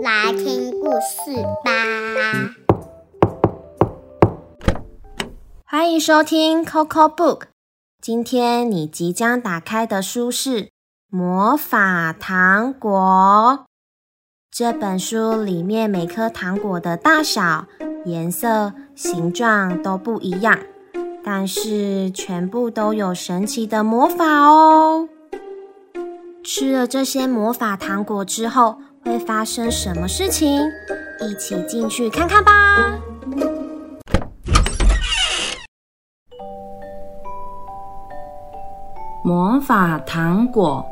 来听故事吧。欢迎收听 Coco Book，今天你即将打开的书是《魔法糖果》。这本书里面每颗糖果的大小、颜色、形状都不一样。但是全部都有神奇的魔法哦！吃了这些魔法糖果之后，会发生什么事情？一起进去看看吧！魔法糖果，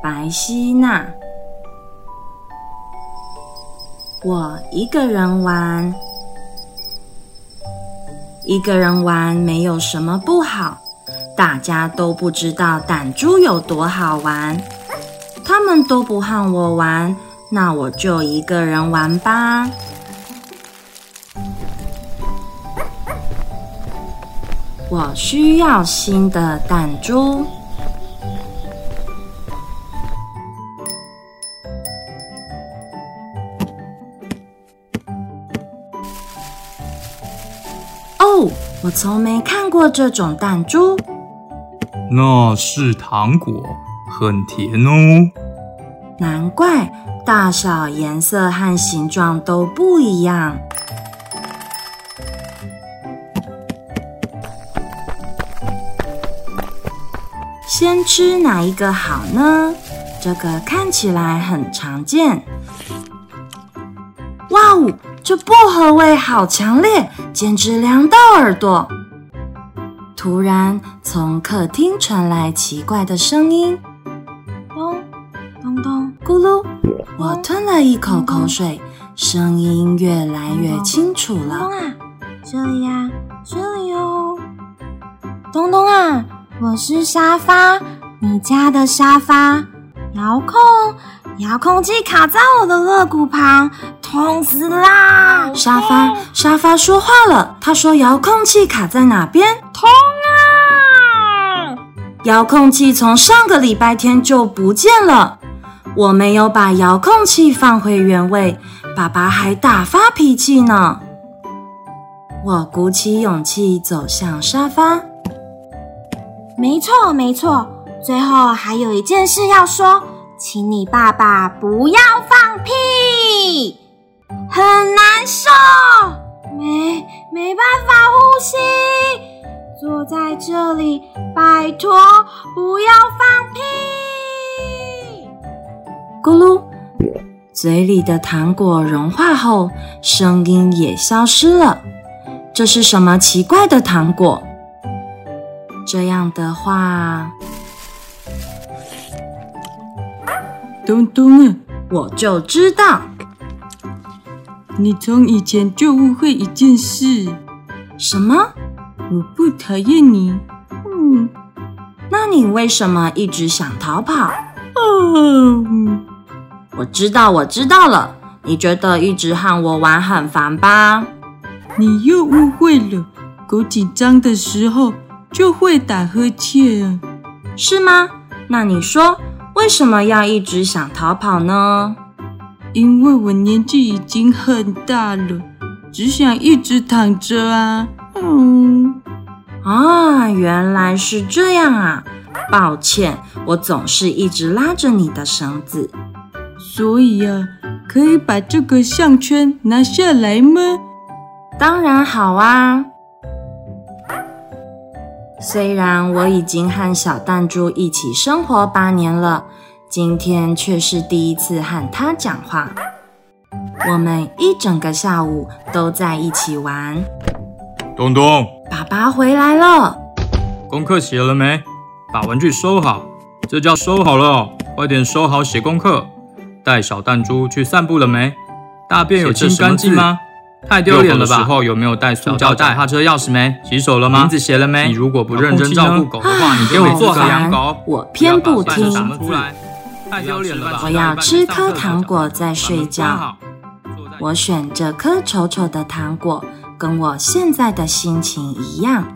白希娜，我一个人玩。一个人玩没有什么不好，大家都不知道弹珠有多好玩，他们都不和我玩，那我就一个人玩吧。我需要新的弹珠。我从没看过这种弹珠，那是糖果，很甜哦。难怪大小、颜色和形状都不一样。先吃哪一个好呢？这个看起来很常见。哇哦！这薄荷味好强烈，简直凉到耳朵。突然，从客厅传来奇怪的声音，咚咚咚，咕噜。我吞了一口口水，声音越来越清楚了。东东啊，这里呀，这里哦。东东啊，我是沙发，你家的沙发，遥控。遥控器卡在我的肋骨旁，痛死啦！沙发，沙发说话了，他说遥控器卡在哪边？痛啊！遥控器从上个礼拜天就不见了，我没有把遥控器放回原位，爸爸还大发脾气呢。我鼓起勇气走向沙发。没错，没错，最后还有一件事要说。请你爸爸不要放屁，很难受，没没办法呼吸。坐在这里，拜托不要放屁。咕噜，嘴里的糖果融化后，声音也消失了。这是什么奇怪的糖果？这样的话。东东啊，我就知道，你从以前就误会一件事。什么？我不讨厌你。嗯，那你为什么一直想逃跑？哦，我知道，我知道了。你觉得一直和我玩很烦吧？你又误会了。狗紧张的时候就会打呵欠，是吗？那你说。为什么要一直想逃跑呢？因为我年纪已经很大了，只想一直躺着啊。嗯，啊，原来是这样啊！抱歉，我总是一直拉着你的绳子。所以啊，可以把这个项圈拿下来吗？当然好啊。虽然我已经和小弹珠一起生活八年了，今天却是第一次和他讲话。我们一整个下午都在一起玩。东东，爸爸回来了。功课写了没？把玩具收好，这叫收好了。快点收好，写功课。带小弹珠去散步了没？大便有清干净吗？太丢脸了吧！时候有没有带塑胶袋？他车钥匙没？洗手了吗？名字写了没？你如果不认真照顾狗的话，你给我做好养狗。我偏不听。太丢脸了吧！我要吃颗糖果再睡觉。我选这颗丑丑的糖果，跟我现在的心情一样。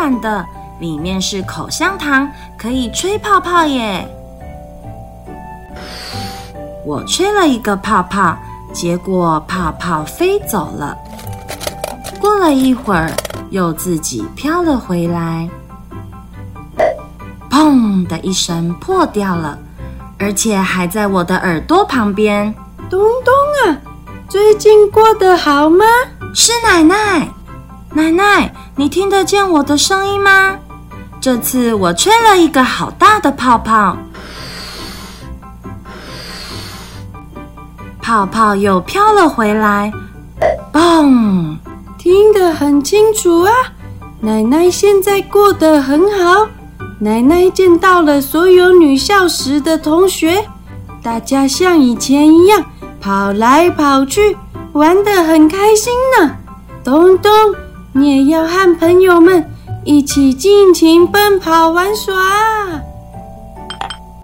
软软的。里面是口香糖，可以吹泡泡耶！我吹了一个泡泡，结果泡泡飞走了。过了一会儿，又自己飘了回来。砰的一声破掉了，而且还在我的耳朵旁边。东东啊，最近过得好吗？是奶奶，奶奶，你听得见我的声音吗？这次我吹了一个好大的泡泡，泡泡又飘了回来，嘣！听得很清楚啊！奶奶现在过得很好，奶奶见到了所有女校时的同学，大家像以前一样跑来跑去，玩得很开心呢。东东，你也要和朋友们。一起尽情奔跑玩耍。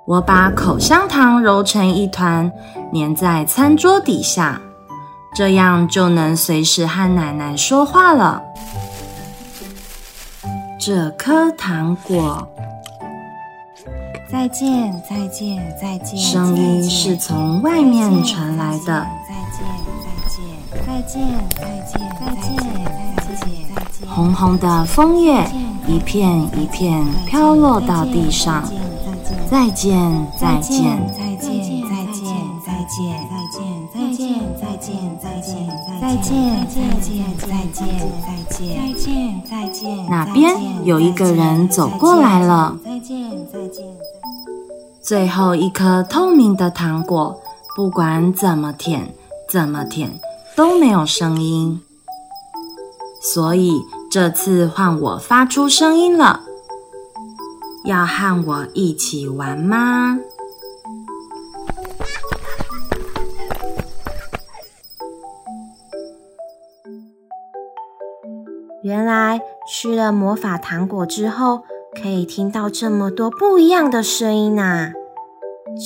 我把口香糖揉成一团，粘在餐桌底下，这样就能随时和奶奶说话了。这颗糖果，再见，再见，再见。声音是从外面传来的。再见，再见，再见，再见，再见，再见。红红的枫叶一片一片飘落到地上。再见，再见，再见，再见，再见，再见，再见，再见，再见，再见，再见，再见，再见，再见。哪边有一个人走过来了？再见，再见。最后一颗透明的糖果，不管怎么舔，怎么舔都没有声音。所以。这次换我发出声音了，要和我一起玩吗？原来吃了魔法糖果之后，可以听到这么多不一样的声音啊！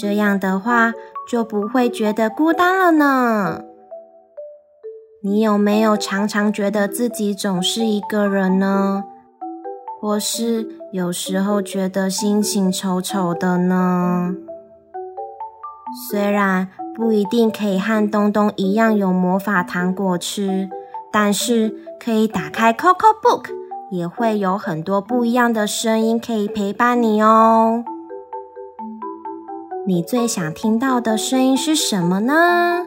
这样的话，就不会觉得孤单了呢。你有没有常常觉得自己总是一个人呢？或是有时候觉得心情丑丑的呢？虽然不一定可以和东东一样有魔法糖果吃，但是可以打开 Coco Book，也会有很多不一样的声音可以陪伴你哦。你最想听到的声音是什么呢？